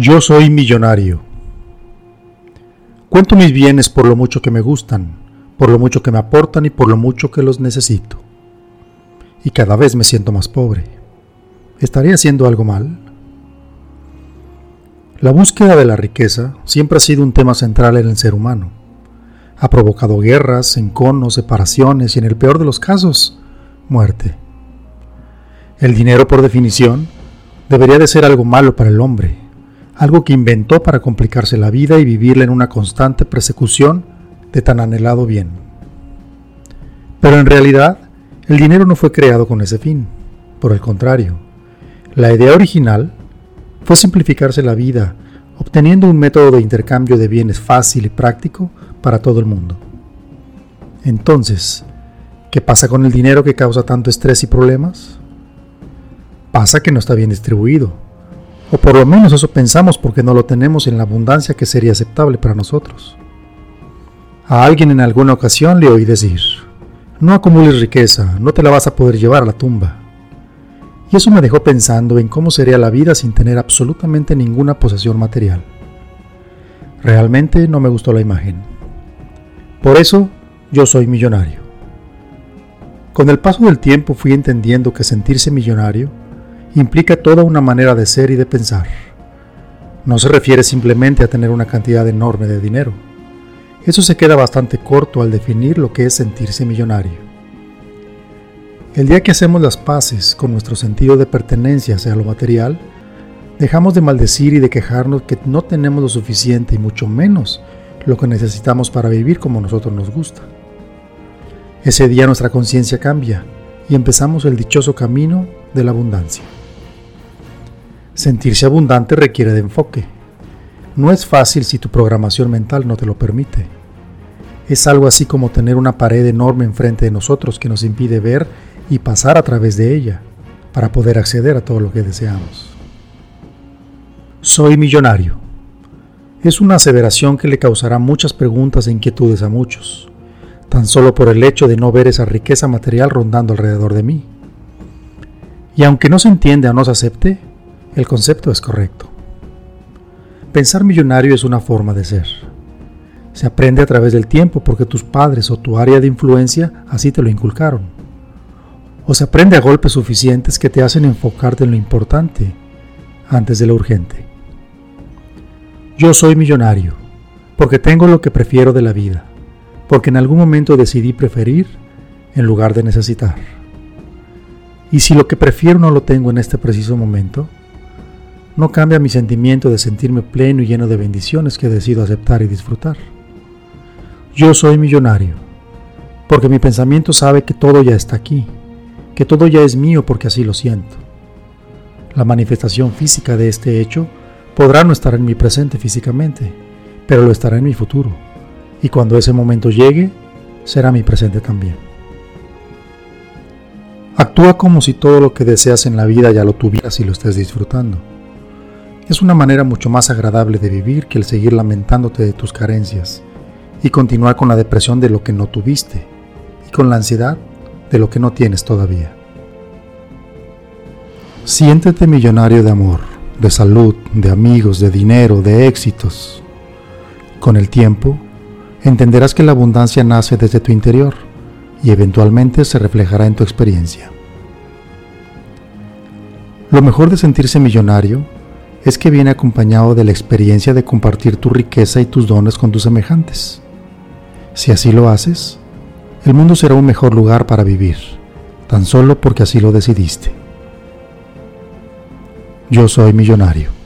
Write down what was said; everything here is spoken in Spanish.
Yo soy millonario. Cuento mis bienes por lo mucho que me gustan, por lo mucho que me aportan y por lo mucho que los necesito. Y cada vez me siento más pobre. ¿Estaría haciendo algo mal? La búsqueda de la riqueza siempre ha sido un tema central en el ser humano. Ha provocado guerras, enconos, separaciones y en el peor de los casos, muerte. El dinero, por definición, debería de ser algo malo para el hombre, algo que inventó para complicarse la vida y vivirla en una constante persecución de tan anhelado bien. Pero en realidad, el dinero no fue creado con ese fin. Por el contrario, la idea original fue simplificarse la vida, obteniendo un método de intercambio de bienes fácil y práctico para todo el mundo. Entonces, ¿qué pasa con el dinero que causa tanto estrés y problemas? Pasa que no está bien distribuido, o por lo menos eso pensamos porque no lo tenemos en la abundancia que sería aceptable para nosotros. A alguien en alguna ocasión le oí decir, no acumules riqueza, no te la vas a poder llevar a la tumba. Y eso me dejó pensando en cómo sería la vida sin tener absolutamente ninguna posesión material. Realmente no me gustó la imagen. Por eso yo soy millonario. Con el paso del tiempo fui entendiendo que sentirse millonario implica toda una manera de ser y de pensar. No se refiere simplemente a tener una cantidad enorme de dinero. Eso se queda bastante corto al definir lo que es sentirse millonario. El día que hacemos las paces con nuestro sentido de pertenencia hacia lo material, dejamos de maldecir y de quejarnos que no tenemos lo suficiente y mucho menos lo que necesitamos para vivir como nosotros nos gusta. Ese día nuestra conciencia cambia y empezamos el dichoso camino de la abundancia. Sentirse abundante requiere de enfoque. No es fácil si tu programación mental no te lo permite. Es algo así como tener una pared enorme enfrente de nosotros que nos impide ver y pasar a través de ella para poder acceder a todo lo que deseamos. Soy millonario. Es una aseveración que le causará muchas preguntas e inquietudes a muchos, tan solo por el hecho de no ver esa riqueza material rondando alrededor de mí. Y aunque no se entiende o no se acepte, el concepto es correcto. Pensar millonario es una forma de ser. Se aprende a través del tiempo porque tus padres o tu área de influencia así te lo inculcaron. O se aprende a golpes suficientes que te hacen enfocarte en lo importante antes de lo urgente. Yo soy millonario porque tengo lo que prefiero de la vida, porque en algún momento decidí preferir en lugar de necesitar. Y si lo que prefiero no lo tengo en este preciso momento, no cambia mi sentimiento de sentirme pleno y lleno de bendiciones que decido aceptar y disfrutar. Yo soy millonario, porque mi pensamiento sabe que todo ya está aquí, que todo ya es mío porque así lo siento. La manifestación física de este hecho podrá no estar en mi presente físicamente, pero lo estará en mi futuro, y cuando ese momento llegue, será mi presente también. Actúa como si todo lo que deseas en la vida ya lo tuvieras y lo estés disfrutando. Es una manera mucho más agradable de vivir que el seguir lamentándote de tus carencias y continuar con la depresión de lo que no tuviste y con la ansiedad de lo que no tienes todavía. Siéntete millonario de amor, de salud, de amigos, de dinero, de éxitos. Con el tiempo, entenderás que la abundancia nace desde tu interior y eventualmente se reflejará en tu experiencia. Lo mejor de sentirse millonario es que viene acompañado de la experiencia de compartir tu riqueza y tus dones con tus semejantes. Si así lo haces, el mundo será un mejor lugar para vivir, tan solo porque así lo decidiste. Yo soy millonario.